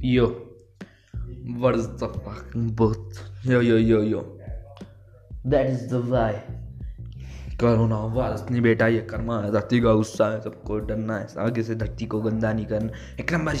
Yo, what is the fucking boot? Yo, yo, yo, yo. That is the why. Corona virus नहीं बेटा ये कर्मा है धरती का गुस्सा है सबको डरना है आगे से धरती को गंदा नहीं करना एक नंबर